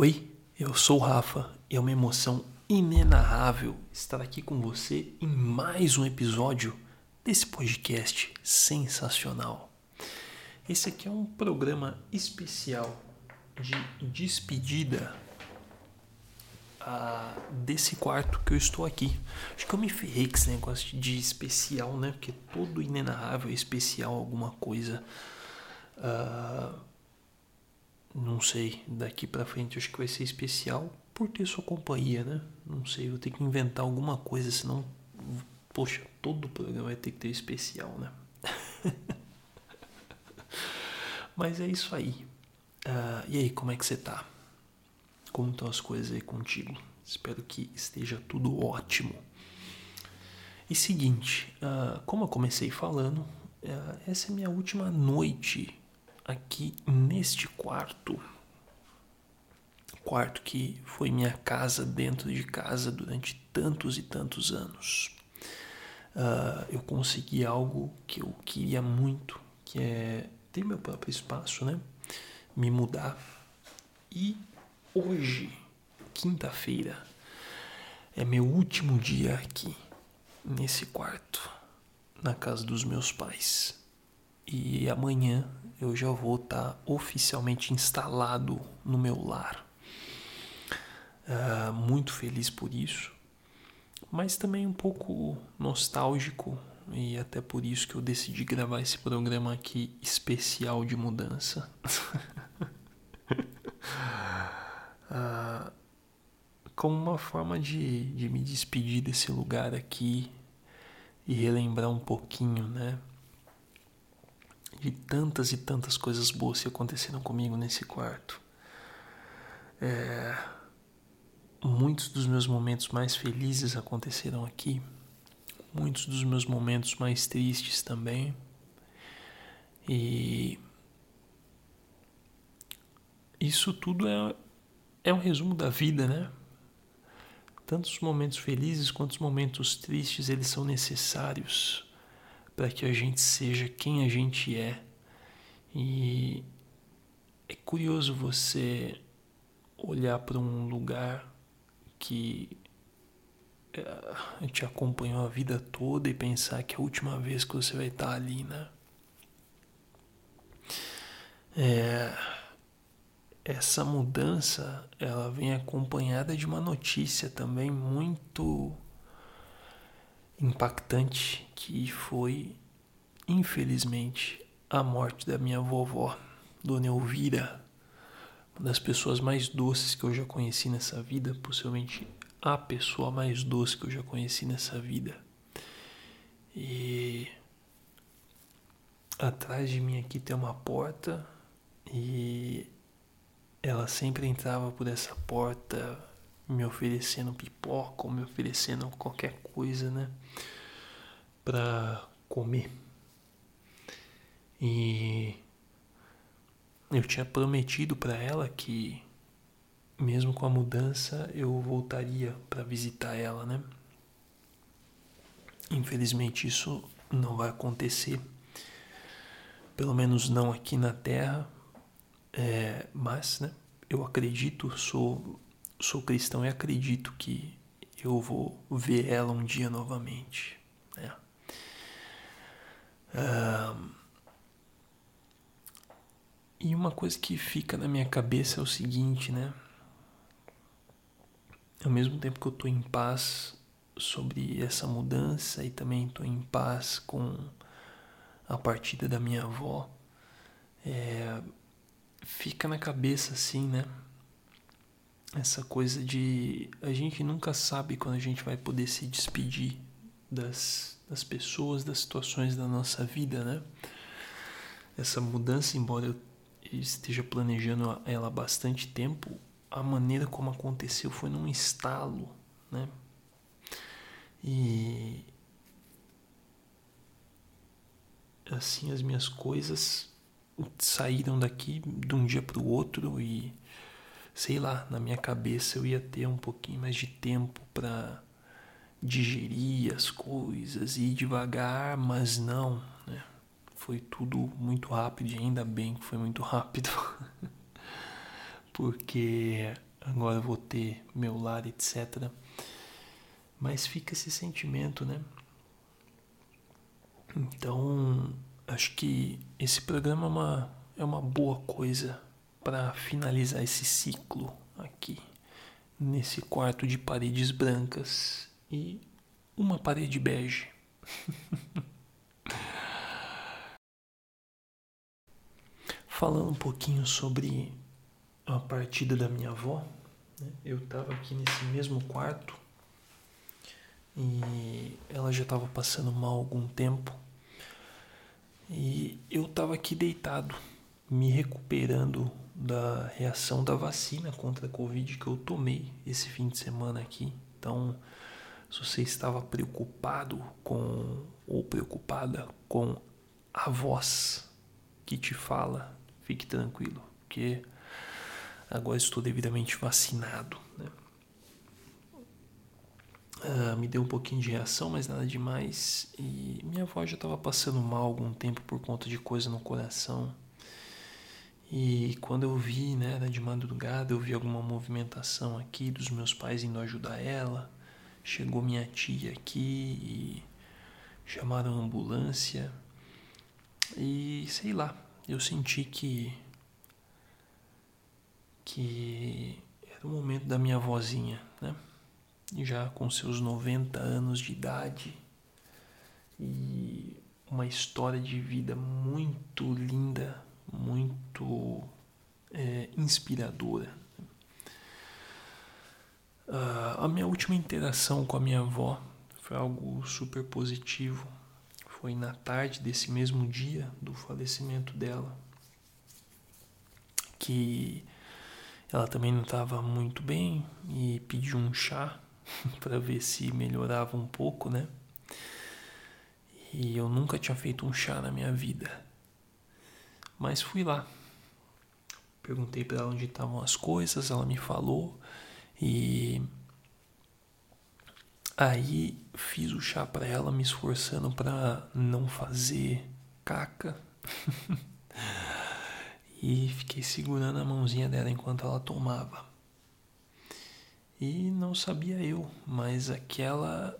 Oi, eu sou o Rafa e é uma emoção inenarrável estar aqui com você em mais um episódio desse podcast sensacional. Esse aqui é um programa especial de despedida uh, desse quarto que eu estou aqui. Acho que eu me ferrei com esse negócio de especial, né? Porque todo inenarrável é especial, alguma coisa. Uh, não sei, daqui para frente acho que vai ser especial por ter sua companhia, né? Não sei, vou ter que inventar alguma coisa, senão, poxa, todo o programa vai ter que ter especial, né? Mas é isso aí. Uh, e aí, como é que você tá? Como estão as coisas aí contigo? Espero que esteja tudo ótimo. E seguinte, uh, como eu comecei falando, uh, essa é minha última noite aqui neste quarto. Quarto que foi minha casa dentro de casa durante tantos e tantos anos. Uh, eu consegui algo que eu queria muito, que é ter meu próprio espaço, né? Me mudar. E hoje, quinta-feira, é meu último dia aqui, nesse quarto, na casa dos meus pais. E amanhã eu já vou estar tá oficialmente instalado no meu lar. Uh, muito feliz por isso, mas também um pouco nostálgico e até por isso que eu decidi gravar esse programa aqui especial de mudança. uh, como uma forma de, de me despedir desse lugar aqui e relembrar um pouquinho, né? De tantas e tantas coisas boas que aconteceram comigo nesse quarto. É, muitos dos meus momentos mais felizes aconteceram aqui, muitos dos meus momentos mais tristes também. E isso tudo é, é um resumo da vida, né? Tanto os momentos felizes quanto os momentos tristes, eles são necessários para que a gente seja quem a gente é. E é curioso você olhar para um lugar que uh, te acompanhou a vida toda e pensar que é a última vez que você vai estar ali, né? É, essa mudança ela vem acompanhada de uma notícia também muito impactante que foi, infelizmente, a morte da minha vovó, Dona Elvira, uma das pessoas mais doces que eu já conheci nessa vida, possivelmente a pessoa mais doce que eu já conheci nessa vida. E atrás de mim aqui tem uma porta e ela sempre entrava por essa porta me oferecendo pipoca ou me oferecendo qualquer coisa, né? Pra comer. E eu tinha prometido para ela que mesmo com a mudança eu voltaria para visitar ela, né? Infelizmente isso não vai acontecer, pelo menos não aqui na Terra, é, mas, né? Eu acredito, sou sou cristão e acredito que eu vou ver ela um dia novamente. Né? e uma coisa que fica na minha cabeça é o seguinte, né? Ao mesmo tempo que eu estou em paz sobre essa mudança e também estou em paz com a partida da minha avó, é, fica na cabeça assim, né? Essa coisa de a gente nunca sabe quando a gente vai poder se despedir das, das pessoas, das situações da nossa vida, né? Essa mudança, embora eu esteja planejando ela há bastante tempo, a maneira como aconteceu foi num estalo, né? E assim as minhas coisas saíram daqui de um dia para o outro e sei lá, na minha cabeça eu ia ter um pouquinho mais de tempo para digerir as coisas e ir devagar, mas não, né? Foi tudo muito rápido e ainda bem que foi muito rápido. Porque agora vou ter meu lar, etc. Mas fica esse sentimento, né? Então, acho que esse programa é uma, é uma boa coisa para finalizar esse ciclo aqui, nesse quarto de paredes brancas e uma parede bege. Falando um pouquinho sobre a partida da minha avó, né? eu estava aqui nesse mesmo quarto e ela já estava passando mal algum tempo e eu estava aqui deitado, me recuperando da reação da vacina contra a Covid que eu tomei esse fim de semana aqui. Então, se você estava preocupado com ou preocupada com a voz que te fala, fique tranquilo, porque agora estou devidamente vacinado. Né? Ah, me deu um pouquinho de reação, mas nada demais. E minha avó já estava passando mal algum tempo por conta de coisa no coração. E quando eu vi, né, era de madrugada, eu vi alguma movimentação aqui dos meus pais indo ajudar ela. Chegou minha tia aqui e chamaram a ambulância. E sei lá, eu senti que que era o momento da minha vozinha, né? Já com seus 90 anos de idade e uma história de vida muito linda, muito é, inspiradora. Uh, a minha última interação com a minha avó foi algo super positivo. Foi na tarde desse mesmo dia do falecimento dela que ela também não estava muito bem e pediu um chá para ver se melhorava um pouco, né? E eu nunca tinha feito um chá na minha vida. Mas fui lá. Perguntei para ela onde estavam as coisas, ela me falou e aí fiz o chá para ela, me esforçando para não fazer caca. e fiquei segurando a mãozinha dela enquanto ela tomava. E não sabia eu, mas aquela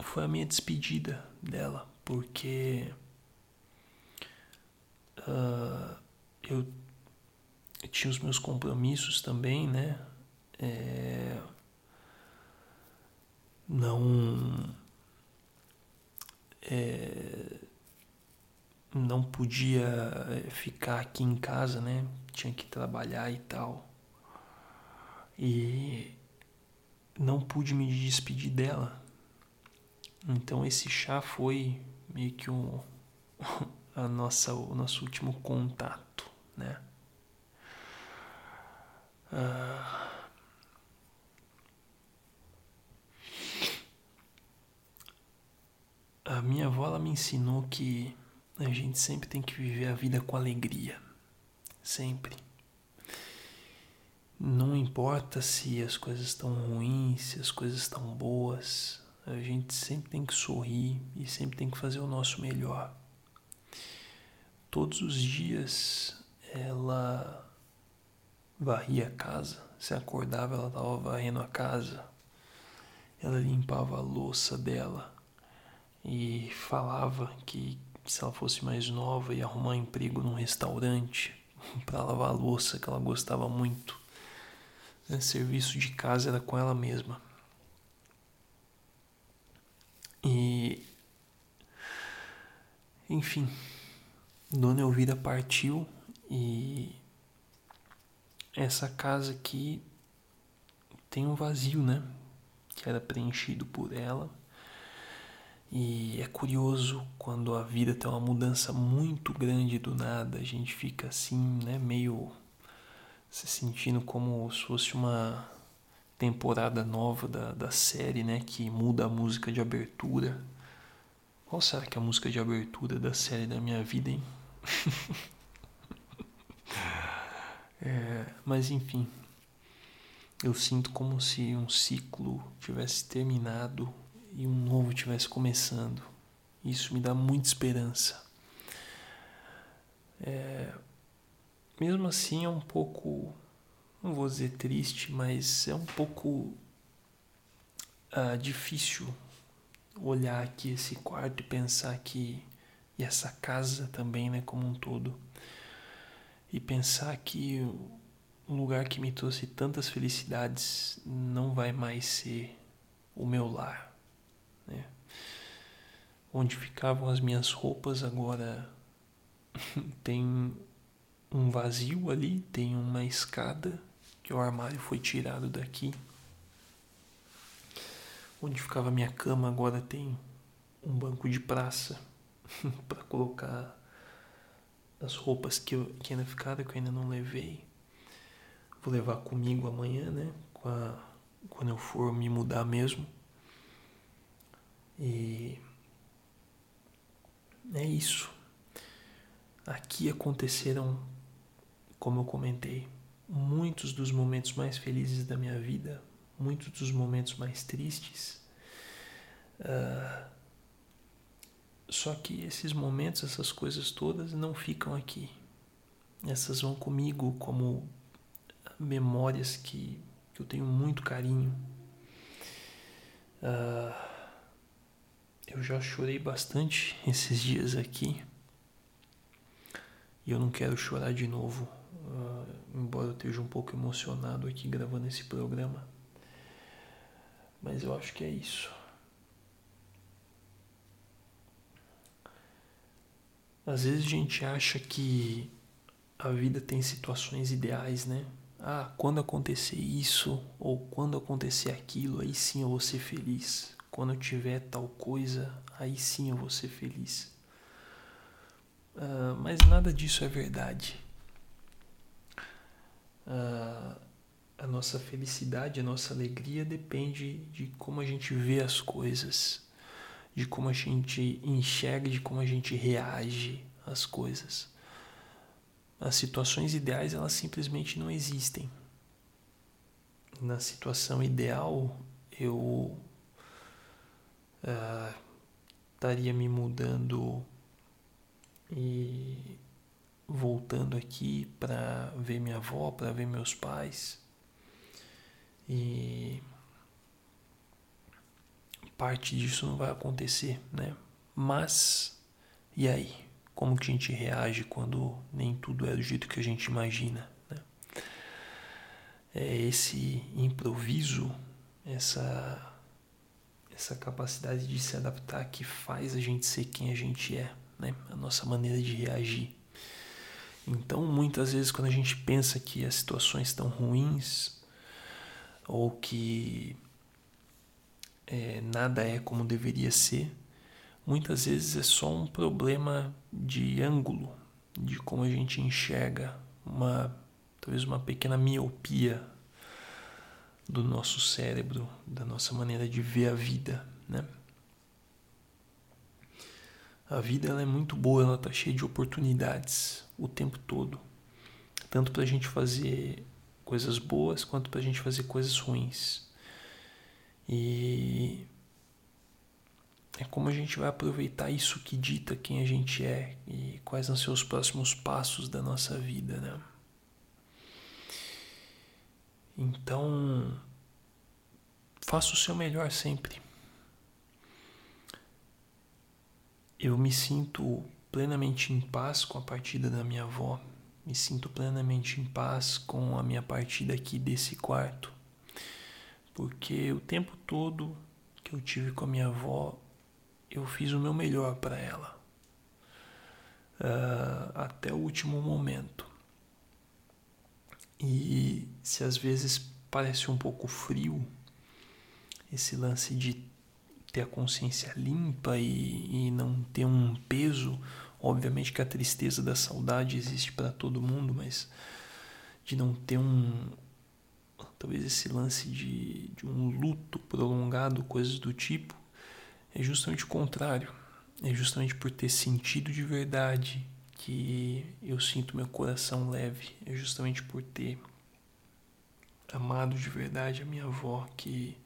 foi a minha despedida dela, porque uh, eu, eu, tinha os meus compromissos também, né? É, não. É, não podia eh, ficar aqui em casa, né? Tinha que trabalhar e tal. E não pude me despedir dela. Então esse chá foi meio que um, a nossa, o nosso último contato, né? Ah, a minha avó ela me ensinou que a gente sempre tem que viver a vida com alegria. Sempre. Não importa se as coisas estão ruins, se as coisas estão boas, a gente sempre tem que sorrir e sempre tem que fazer o nosso melhor. Todos os dias ela varria a casa, se acordava ela estava varrendo a casa, ela limpava a louça dela e falava que se ela fosse mais nova ia arrumar um emprego num restaurante para lavar a louça que ela gostava muito. O serviço de casa era com ela mesma. E enfim, Dona Elvira partiu e essa casa aqui tem um vazio, né? Que era preenchido por ela. E é curioso quando a vida tem uma mudança muito grande do nada, a gente fica assim, né, meio se sentindo como se fosse uma temporada nova da, da série, né, que muda a música de abertura. Qual será que é a música de abertura da série da minha vida, hein? é, mas enfim, eu sinto como se um ciclo tivesse terminado e um novo estivesse começando. Isso me dá muita esperança. É, mesmo assim é um pouco não vou dizer triste, mas é um pouco uh, difícil olhar aqui esse quarto e pensar que e essa casa também, né, como um todo, e pensar que um lugar que me trouxe tantas felicidades não vai mais ser o meu lar, né? Onde ficavam as minhas roupas agora tem um vazio ali, tem uma escada que o armário foi tirado daqui. Onde ficava minha cama agora tem um banco de praça para colocar as roupas que, eu, que ainda ficaram, que eu ainda não levei. Vou levar comigo amanhã, né? A, quando eu for me mudar mesmo. E é isso. Aqui aconteceram, como eu comentei, muitos dos momentos mais felizes da minha vida, muitos dos momentos mais tristes. Uh, só que esses momentos, essas coisas todas não ficam aqui. Essas vão comigo como memórias que, que eu tenho muito carinho. Uh, eu já chorei bastante esses dias aqui. E eu não quero chorar de novo, uh, embora eu esteja um pouco emocionado aqui gravando esse programa. Mas eu acho que é isso. Às vezes a gente acha que a vida tem situações ideais, né? Ah, quando acontecer isso ou quando acontecer aquilo, aí sim eu vou ser feliz. Quando eu tiver tal coisa, aí sim eu vou ser feliz. Uh, mas nada disso é verdade. Uh, a nossa felicidade, a nossa alegria depende de como a gente vê as coisas de como a gente enxerga, de como a gente reage às coisas. As situações ideais, elas simplesmente não existem. Na situação ideal, eu uh, estaria me mudando e voltando aqui para ver minha avó, para ver meus pais. E parte disso não vai acontecer, né? Mas e aí? Como que a gente reage quando nem tudo é do jeito que a gente imagina, né? É esse improviso, essa essa capacidade de se adaptar que faz a gente ser quem a gente é, né? A nossa maneira de reagir. Então, muitas vezes quando a gente pensa que as situações estão ruins ou que é, nada é como deveria ser, muitas vezes é só um problema de ângulo, de como a gente enxerga, uma talvez uma pequena miopia do nosso cérebro, da nossa maneira de ver a vida, né? A vida ela é muito boa, ela está cheia de oportunidades o tempo todo, tanto para a gente fazer coisas boas quanto para a gente fazer coisas ruins. E é como a gente vai aproveitar isso que dita quem a gente é e quais vão ser os próximos passos da nossa vida, né? Então, faça o seu melhor sempre. Eu me sinto plenamente em paz com a partida da minha avó, me sinto plenamente em paz com a minha partida aqui desse quarto porque o tempo todo que eu tive com a minha avó, eu fiz o meu melhor para ela, uh, até o último momento. E se às vezes parece um pouco frio, esse lance de ter a consciência limpa e, e não ter um peso, obviamente que a tristeza da saudade existe para todo mundo, mas de não ter um, talvez esse lance de, de um luto prolongado, coisas do tipo, é justamente o contrário. É justamente por ter sentido de verdade que eu sinto meu coração leve. É justamente por ter amado de verdade a minha avó que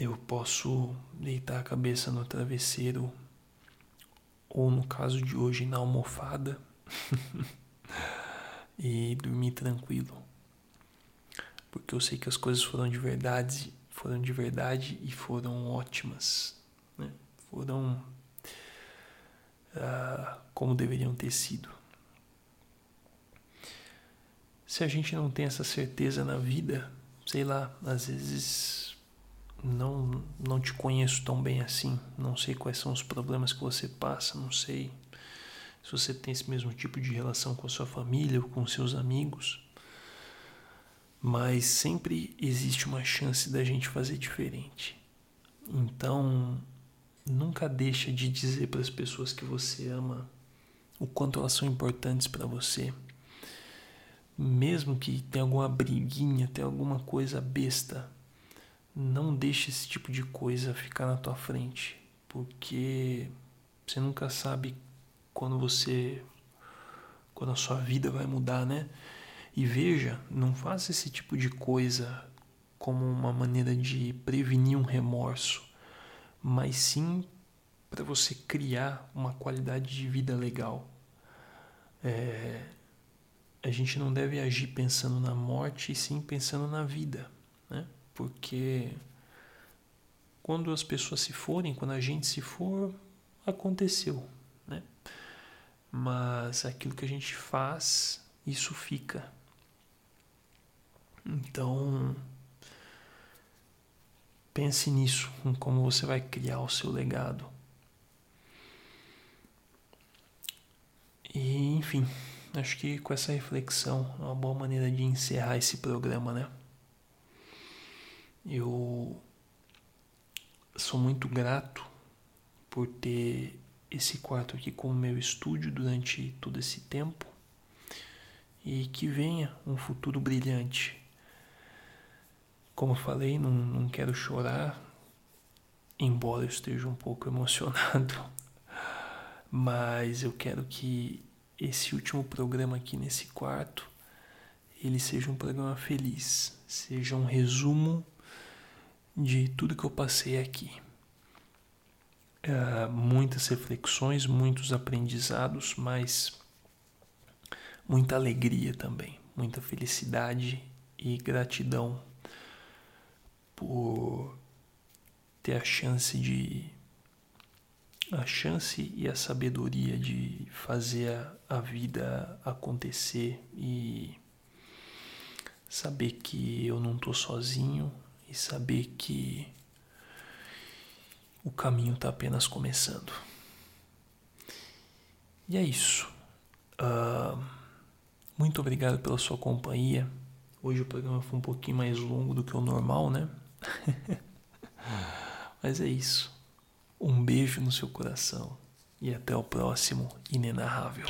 eu posso deitar a cabeça no travesseiro ou no caso de hoje na almofada e dormir tranquilo. Porque eu sei que as coisas foram de verdade, foram de verdade e foram ótimas, né? Foram uh, como deveriam ter sido. Se a gente não tem essa certeza na vida, sei lá, às vezes não não te conheço tão bem assim, não sei quais são os problemas que você passa, não sei se você tem esse mesmo tipo de relação com a sua família ou com seus amigos. Mas sempre existe uma chance da gente fazer diferente. Então, nunca deixa de dizer para as pessoas que você ama o quanto elas são importantes para você. Mesmo que tenha alguma briguinha, tenha alguma coisa besta, não deixe esse tipo de coisa ficar na tua frente, porque você nunca sabe quando você quando a sua vida vai mudar, né? E veja, não faça esse tipo de coisa como uma maneira de prevenir um remorso, mas sim para você criar uma qualidade de vida legal. É, a gente não deve agir pensando na morte, e sim pensando na vida, né? Porque quando as pessoas se forem, quando a gente se for, aconteceu, né? mas aquilo que a gente faz, isso fica. Então, pense nisso, em como você vai criar o seu legado. E, enfim, acho que com essa reflexão é uma boa maneira de encerrar esse programa, né? Eu sou muito grato por ter esse quarto aqui como meu estúdio durante todo esse tempo e que venha um futuro brilhante. Como falei, não, não quero chorar, embora eu esteja um pouco emocionado, mas eu quero que esse último programa aqui nesse quarto ele seja um programa feliz, seja um resumo de tudo que eu passei aqui. Uh, muitas reflexões, muitos aprendizados, mas muita alegria também, muita felicidade e gratidão por ter a chance de a chance e a sabedoria de fazer a, a vida acontecer e saber que eu não estou sozinho e saber que o caminho está apenas começando. E é isso. Uh, muito obrigado pela sua companhia. Hoje o programa foi um pouquinho mais longo do que o normal, né? Mas é isso. Um beijo no seu coração e até o próximo Inenarrável.